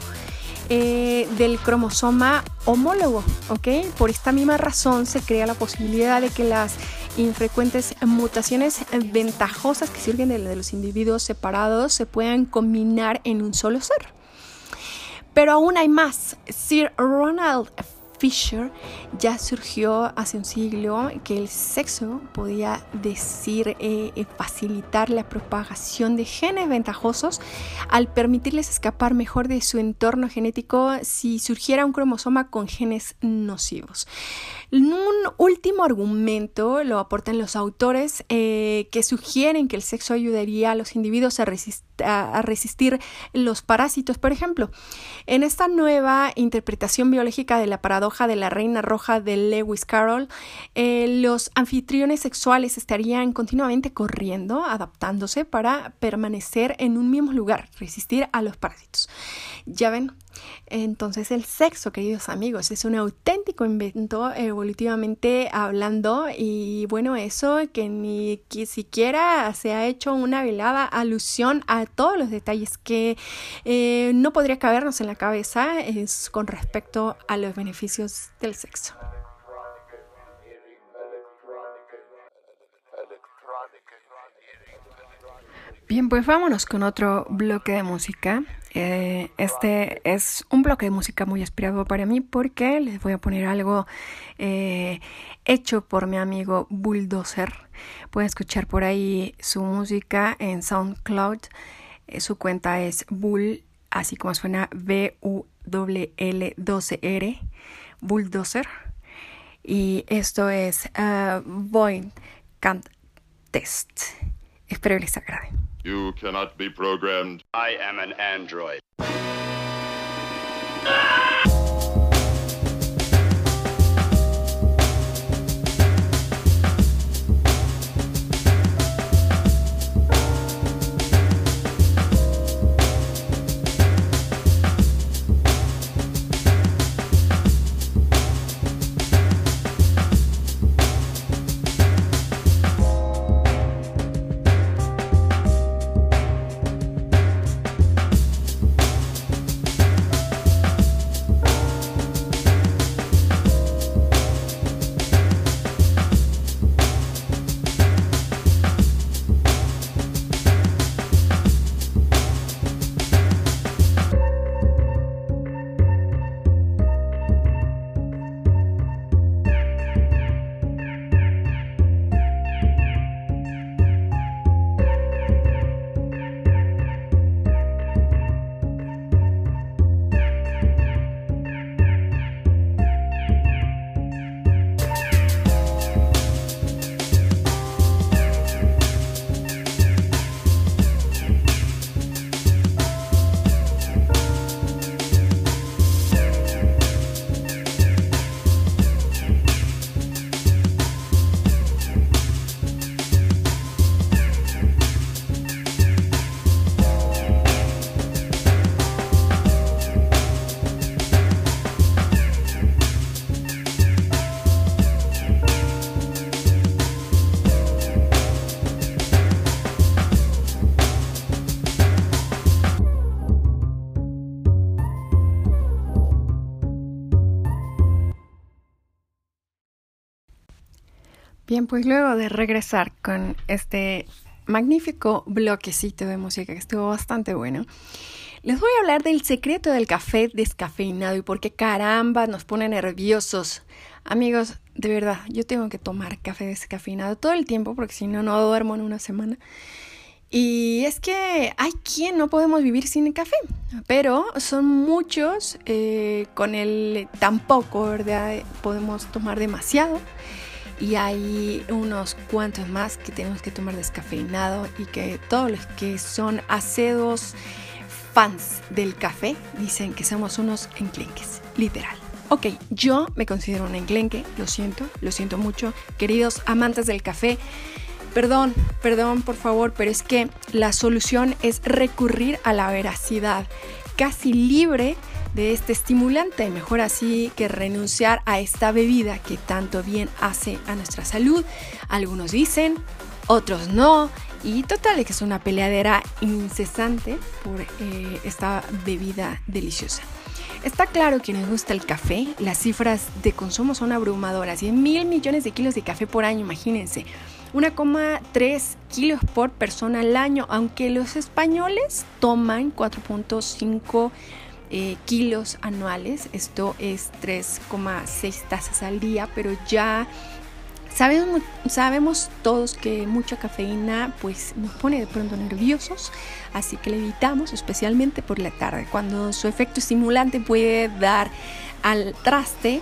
eh, del cromosoma homólogo, ¿ok? Por esta misma razón se crea la posibilidad de que las infrecuentes mutaciones ventajosas que surgen de, de los individuos separados se puedan combinar en un solo ser. Pero aún hay más. Sir Ronald Fisher ya surgió hace un siglo que el sexo podía decir eh, facilitar la propagación de genes ventajosos al permitirles escapar mejor de su entorno genético si surgiera un cromosoma con genes nocivos. Un último argumento lo aportan los autores eh, que sugieren que el sexo ayudaría a los individuos a, resistir los parásitos. Por ejemplo, en esta nueva interpretación biológica de la paradoja de la reina roja de Lewis Carroll, eh, los anfitriones sexuales estarían continuamente corriendo, adaptándose para permanecer en un mismo lugar, resistir a los parásitos. Ya ven, entonces el sexo, queridos amigos, es un auténtico invento evolutivamente hablando y bueno, eso que ni siquiera se ha hecho una velada alusión a todos los detalles que eh, no podría cabernos en la cabeza es con respecto a los beneficios del sexo. Bien, pues vámonos con otro bloque de música. Eh, este es un bloque de música muy inspirado para mí porque les voy a poner algo eh, hecho por mi amigo Bulldozer. Pueden escuchar por ahí su música en SoundCloud. Eh, su cuenta es Bull, así como suena B-U-L-L-12-R, Bulldozer. Y esto es uh, Void Can't Test. Espero que les agrade. You cannot be programmed. I am an android. Pues luego de regresar con este magnífico bloquecito de música que estuvo bastante bueno, les voy a hablar del secreto del café descafeinado y por qué caramba nos pone nerviosos. Amigos, de verdad, yo tengo que tomar café descafeinado todo el tiempo porque si no, no duermo en una semana. Y es que hay quien no podemos vivir sin el café, pero son muchos eh, con el tampoco, ¿verdad? Podemos tomar demasiado y hay unos cuantos más que tenemos que tomar descafeinado y que todos los que son acedos fans del café dicen que somos unos enclenques, literal. Ok, yo me considero un enclenque, lo siento, lo siento mucho. Queridos amantes del café, perdón, perdón por favor, pero es que la solución es recurrir a la veracidad, casi libre de este estimulante. Mejor así que renunciar a esta bebida que tanto bien hace a nuestra salud. Algunos dicen, otros no. Y total, es que es una peleadera incesante por eh, esta bebida deliciosa. Está claro que nos gusta el café, las cifras de consumo son abrumadoras, 100 mil millones de kilos de café por año, imagínense. 1,3 kilos por persona al año, aunque los españoles toman 4.5 eh, kilos anuales, esto es 3,6 tazas al día, pero ya sabemos, sabemos todos que mucha cafeína pues nos pone de pronto nerviosos, así que la evitamos especialmente por la tarde, cuando su efecto estimulante puede dar al traste,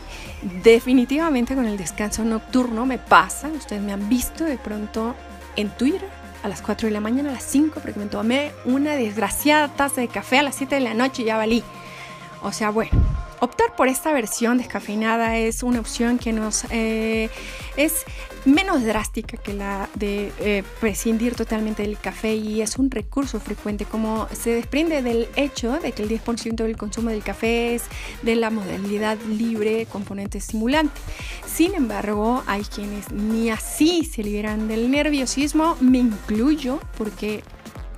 definitivamente con el descanso nocturno me pasa, ustedes me han visto de pronto en Twitter a las 4 de la mañana, a las 5, porque me tomé una desgraciada taza de café a las 7 de la noche y ya valí. O sea, bueno, optar por esta versión descafeinada es una opción que nos eh, es menos drástica que la de eh, prescindir totalmente del café y es un recurso frecuente como se desprende del hecho de que el 10% del consumo del café es de la modalidad libre componente estimulante. Sin embargo, hay quienes ni así se liberan del nerviosismo, me incluyo porque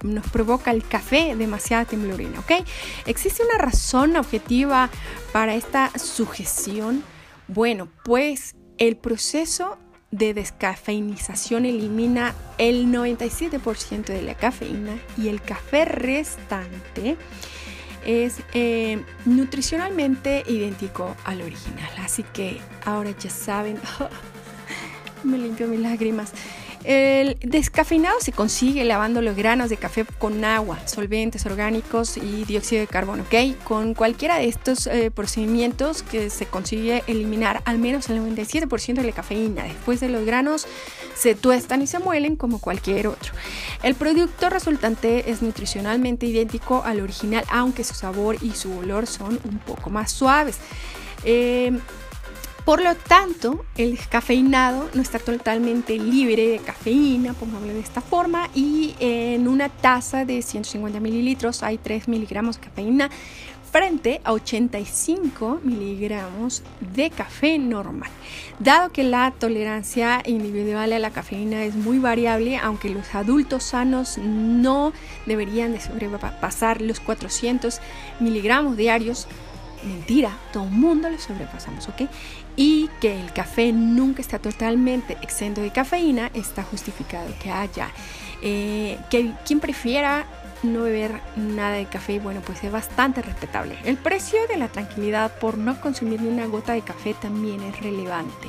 nos provoca el café demasiada temblorina, ¿ok? ¿Existe una razón objetiva para esta sujeción? Bueno, pues el proceso de descafeinización elimina el 97% de la cafeína y el café restante es eh, nutricionalmente idéntico al original. Así que ahora ya saben, *laughs* me limpio mis lágrimas. El descafeinado se consigue lavando los granos de café con agua, solventes orgánicos y dióxido de carbono, ¿ok? Con cualquiera de estos eh, procedimientos que se consigue eliminar al menos el 97% de la cafeína. Después de los granos se tuestan y se muelen como cualquier otro. El producto resultante es nutricionalmente idéntico al original, aunque su sabor y su olor son un poco más suaves. Eh, por lo tanto, el descafeinado no está totalmente libre de cafeína, pongámoslo de esta forma, y en una taza de 150 mililitros hay 3 miligramos de cafeína frente a 85 miligramos de café normal. Dado que la tolerancia individual a la cafeína es muy variable, aunque los adultos sanos no deberían de sobrepasar los 400 miligramos diarios, mentira, todo el mundo lo sobrepasamos, ¿ok? Y que el café nunca está totalmente exento de cafeína, está justificado que haya. Eh, que quien prefiera no beber nada de café, bueno, pues es bastante respetable. El precio de la tranquilidad por no consumir ni una gota de café también es relevante.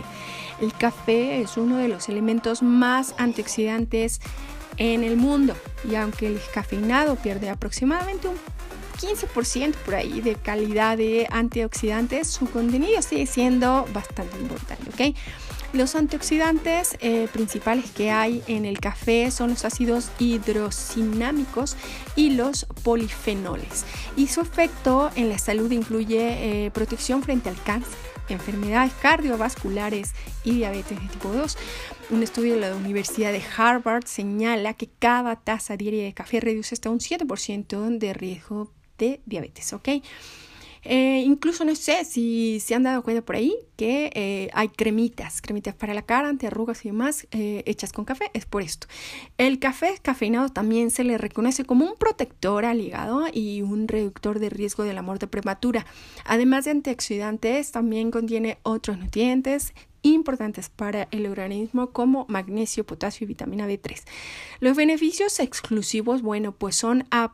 El café es uno de los elementos más antioxidantes en el mundo y aunque el descafeinado pierde aproximadamente un 15% por ahí de calidad de antioxidantes, su contenido sigue siendo bastante importante, ¿ok? Los antioxidantes eh, principales que hay en el café son los ácidos hidrocinámicos y los polifenoles. Y su efecto en la salud incluye eh, protección frente al cáncer, enfermedades cardiovasculares y diabetes de tipo 2. Un estudio de la Universidad de Harvard señala que cada taza diaria de café reduce hasta un 7% de riesgo de diabetes, ¿ok? Eh, incluso no sé si se han dado cuenta por ahí que eh, hay cremitas, cremitas para la cara, antiarrugas y demás, eh, hechas con café, es por esto. El café cafeinado también se le reconoce como un protector al hígado y un reductor de riesgo de la muerte prematura. Además de antioxidantes, también contiene otros nutrientes importantes para el organismo como magnesio, potasio y vitamina B3. Los beneficios exclusivos, bueno, pues son a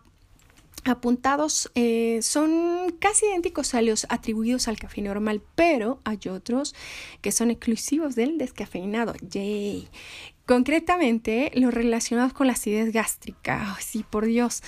apuntados eh, son casi idénticos a los atribuidos al café normal, pero hay otros que son exclusivos del descafeinado. Yay. Concretamente, los relacionados con la acidez gástrica. sí, por Dios.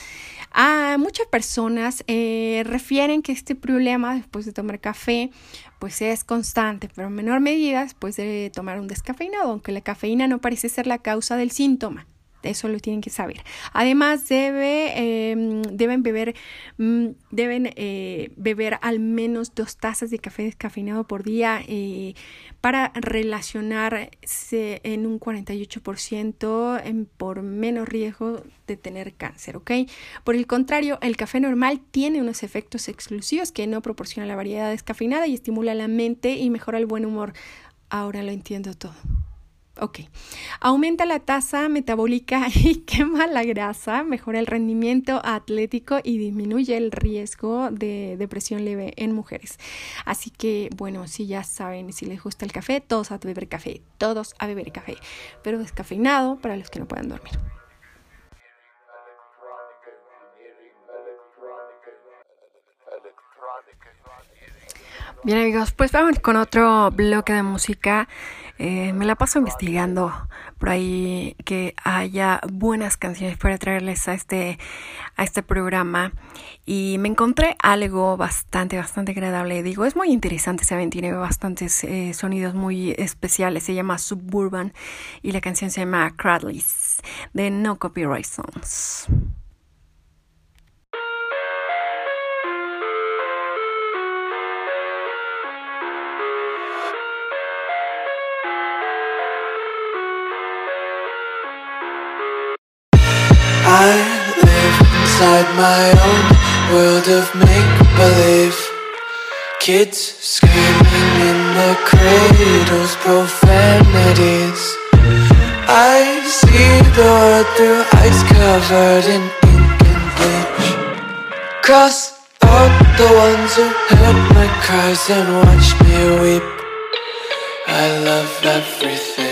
A muchas personas eh, refieren que este problema después de tomar café pues es constante, pero en menor medida después de tomar un descafeinado, aunque la cafeína no parece ser la causa del síntoma. Eso lo tienen que saber. Además, debe, eh, deben beber, mm, deben eh, beber al menos dos tazas de café descafeinado por día eh, para relacionarse en un 48% en, por menos riesgo de tener cáncer, ¿ok? Por el contrario, el café normal tiene unos efectos exclusivos que no proporciona la variedad descafeinada y estimula la mente y mejora el buen humor. Ahora lo entiendo todo. Ok. Aumenta la tasa metabólica *laughs* y quema la grasa, mejora el rendimiento atlético y disminuye el riesgo de depresión leve en mujeres. Así que, bueno, si ya saben, si les gusta el café, todos a beber café, todos a beber café, pero descafeinado para los que no puedan dormir. Bien amigos, pues vamos con otro bloque de música. Eh, me la paso investigando por ahí que haya buenas canciones para traerles a este, a este programa y me encontré algo bastante, bastante agradable. Digo, es muy interesante, saben, tiene bastantes eh, sonidos muy especiales. Se llama Suburban y la canción se llama Cradleys de No Copyright Songs. I live inside my own world of make-believe. Kids screaming in the cradles, profanities. I see the world through ice covered in ink and bleach. Cross out the ones who heard my cries and watched me weep. I love everything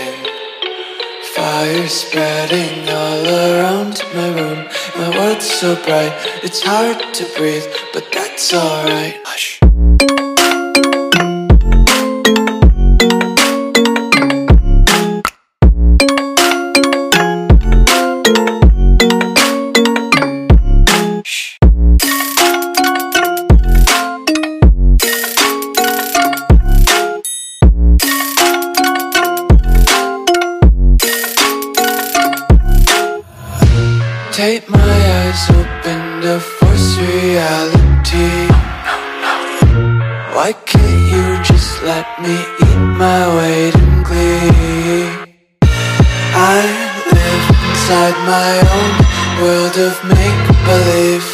Fire spreading all around my room. My world's so bright, it's hard to breathe, but that's alright. Hush. World of make believe.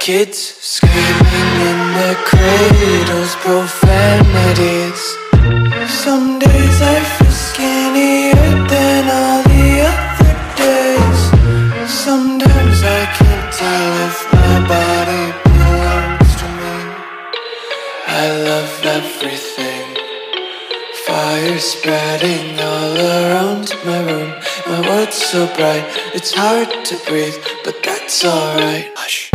Kids screaming in their cradles, profanities. Some days I feel skinnier than all the other days. Sometimes I can't tell if my body belongs to me. I love everything. Fire spreading all around my room. My world's so bright, it's hard to breathe, but that's alright. Hush.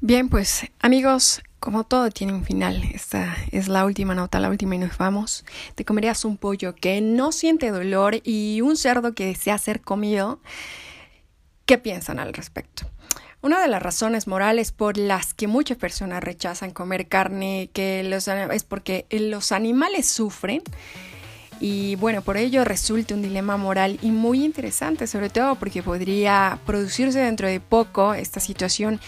Bien, pues amigos, como todo tiene un final, esta es la última nota, la última y nos vamos. Te comerías un pollo que no siente dolor y un cerdo que desea ser comido. ¿Qué piensan al respecto? Una de las razones morales por las que muchas personas rechazan comer carne es porque los animales sufren y bueno, por ello resulta un dilema moral y muy interesante, sobre todo porque podría producirse dentro de poco esta situación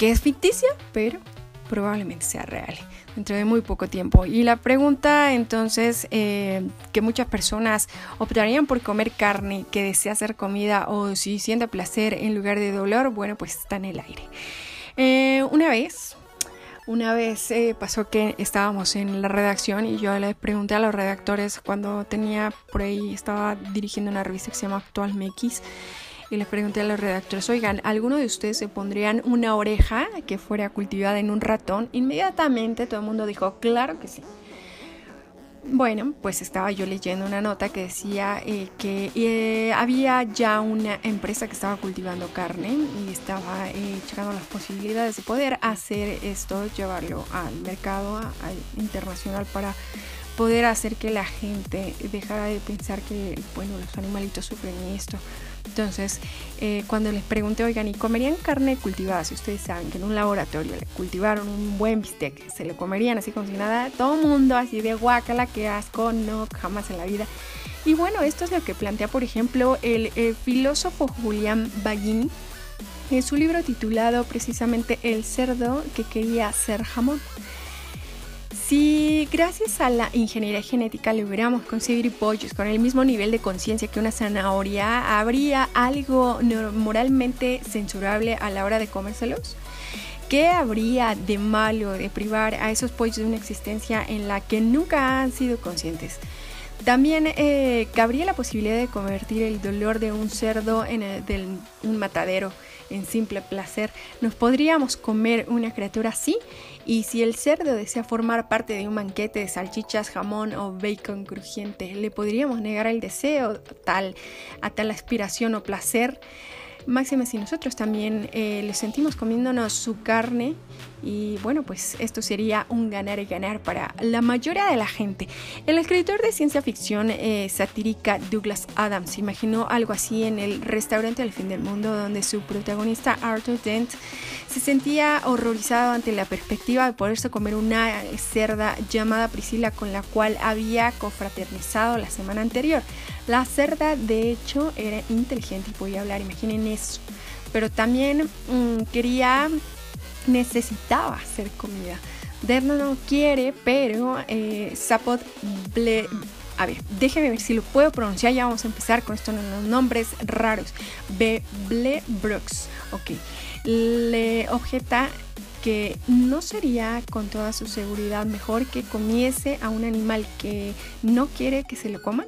que es ficticia, pero probablemente sea real dentro de muy poco tiempo. Y la pregunta entonces eh, que muchas personas optarían por comer carne que desea hacer comida o si siente placer en lugar de dolor, bueno, pues está en el aire. Eh, una vez, una vez eh, pasó que estábamos en la redacción y yo le pregunté a los redactores cuando tenía por ahí, estaba dirigiendo una revista que se llama Actual MX y les pregunté a los redactores, oigan, ¿alguno de ustedes se pondrían una oreja que fuera cultivada en un ratón? Inmediatamente todo el mundo dijo, claro que sí. Bueno, pues estaba yo leyendo una nota que decía eh, que eh, había ya una empresa que estaba cultivando carne y estaba eh, checando las posibilidades de poder hacer esto, llevarlo al mercado al internacional para poder hacer que la gente dejara de pensar que, bueno, los animalitos sufren esto. Entonces, eh, cuando les pregunté, oigan, ¿y comerían carne cultivada? Si ustedes saben que en un laboratorio le cultivaron un buen bistec, se lo comerían así como si nada, todo mundo así de guacala, qué asco, no, jamás en la vida. Y bueno, esto es lo que plantea, por ejemplo, el, el filósofo Julián Baggini en su libro titulado precisamente El cerdo que quería ser jamón. Si gracias a la ingeniería genética logramos conseguir pollos con el mismo nivel de conciencia que una zanahoria, ¿habría algo moralmente censurable a la hora de comérselos? ¿Qué habría de malo de privar a esos pollos de una existencia en la que nunca han sido conscientes? También eh, cabría la posibilidad de convertir el dolor de un cerdo en un matadero en simple placer. ¿Nos podríamos comer una criatura así? Y si el cerdo desea formar parte de un banquete de salchichas, jamón o bacon crujiente, ¿le podríamos negar el deseo tal, a tal aspiración o placer? Máxime si nosotros también eh, le sentimos comiéndonos su carne y bueno, pues esto sería un ganar y ganar para la mayoría de la gente. El escritor de ciencia ficción eh, satírica Douglas Adams imaginó algo así en el restaurante del fin del mundo donde su protagonista Arthur Dent se sentía horrorizado ante la perspectiva de poderse comer una cerda llamada Priscila con la cual había confraternizado la semana anterior. La cerda de hecho era inteligente y podía hablar, imaginen eso. Pero también mm, quería necesitaba hacer comida. Derno no quiere, pero eh, Zapot Ble... A ver, déjeme ver si lo puedo pronunciar. Ya vamos a empezar con esto en los nombres raros. Ble Brooks. Ok. Le objeta que no sería con toda su seguridad mejor que comiese a un animal que no quiere que se lo coman.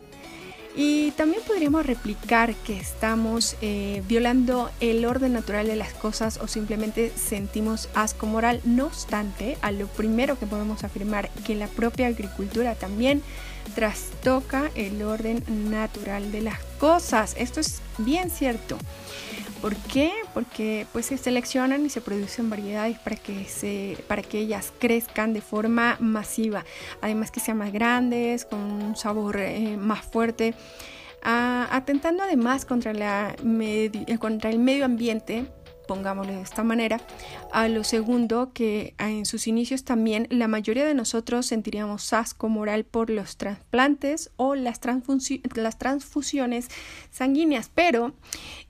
Y también podríamos replicar que estamos eh, violando el orden natural de las cosas o simplemente sentimos asco moral. No obstante, a lo primero que podemos afirmar que la propia agricultura también trastoca el orden natural de las cosas. Esto es bien cierto. ¿Por qué? Porque pues se seleccionan y se producen variedades para que, se, para que ellas crezcan de forma masiva. Además que sean más grandes, con un sabor eh, más fuerte. atentando además contra, la contra el medio ambiente pongámoslo de esta manera. A lo segundo, que en sus inicios también la mayoría de nosotros sentiríamos asco moral por los trasplantes o las, las transfusiones sanguíneas, pero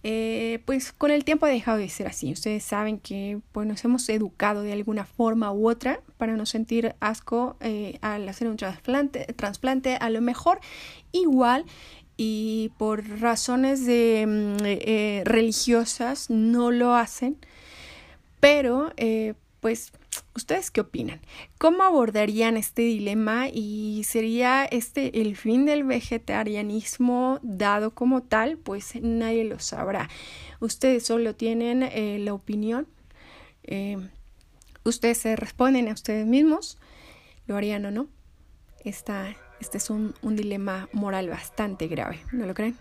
eh, pues con el tiempo ha dejado de ser así. Ustedes saben que pues, nos hemos educado de alguna forma u otra para no sentir asco eh, al hacer un trasplante, trasplante a lo mejor igual y por razones de, mm, eh, religiosas no lo hacen. Pero, eh, pues, ¿ustedes qué opinan? ¿Cómo abordarían este dilema y sería este el fin del vegetarianismo dado como tal? Pues nadie lo sabrá. Ustedes solo tienen eh, la opinión. ustedes se responden a ustedes mismos. ¿Lo harían o no? Esta este es un, dilema moral bastante grave, ¿no lo creen?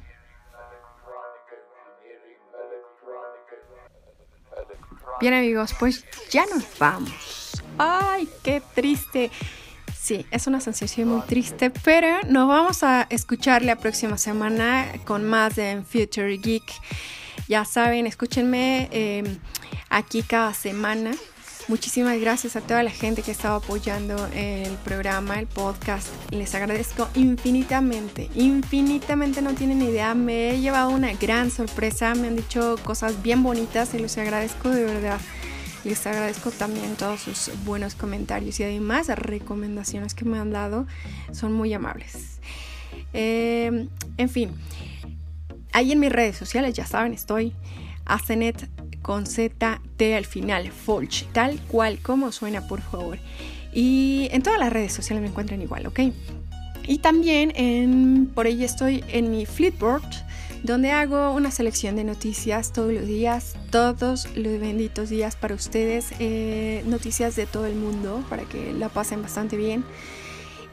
Bien amigos, pues ya nos vamos. Ay, qué triste. Sí, es una sensación muy triste, pero nos vamos a escuchar la próxima semana con más de Future Geek. Ya saben, escúchenme eh, aquí cada semana. Muchísimas gracias a toda la gente que estaba apoyando el programa, el podcast. Les agradezco infinitamente, infinitamente no tienen idea. Me he llevado una gran sorpresa, me han dicho cosas bien bonitas y les agradezco de verdad. Les agradezco también todos sus buenos comentarios y además recomendaciones que me han dado. Son muy amables. Eh, en fin, ahí en mis redes sociales, ya saben, estoy Asenet con Z T al final, Folch, tal cual como suena, por favor. Y en todas las redes sociales me encuentran igual, ¿ok? Y también en, por ahí estoy en mi Flipboard, donde hago una selección de noticias todos los días, todos los benditos días para ustedes, eh, noticias de todo el mundo, para que la pasen bastante bien.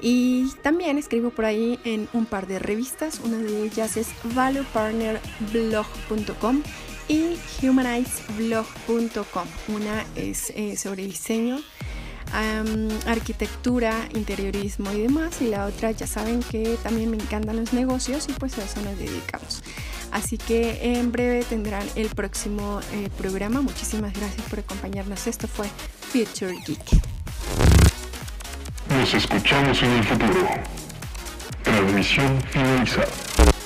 Y también escribo por ahí en un par de revistas, una de ellas es valuepartnerblog.com y humanizedblog.com. Una es eh, sobre diseño, arquitectura, interiorismo y demás. Y la otra ya saben que también me encantan los negocios y pues a eso nos dedicamos. Así que en breve tendrán el próximo eh, programa. Muchísimas gracias por acompañarnos. Esto fue Future Geek. Nos escuchamos en el futuro. Transmisión finalizada.